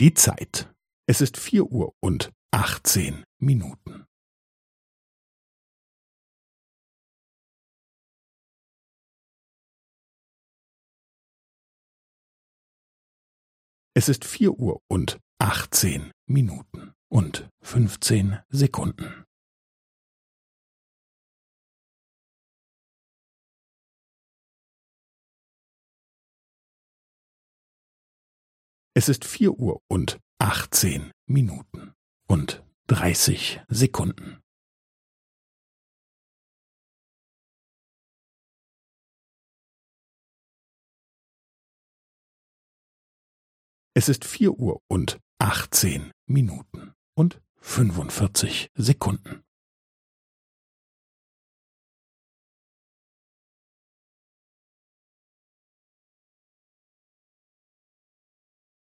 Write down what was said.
Die Zeit. Es ist vier Uhr und achtzehn Minuten. Es ist vier Uhr und achtzehn Minuten und fünfzehn Sekunden. Es ist vier Uhr und achtzehn Minuten und dreißig Sekunden. Es ist vier Uhr und achtzehn Minuten und fünfundvierzig Sekunden.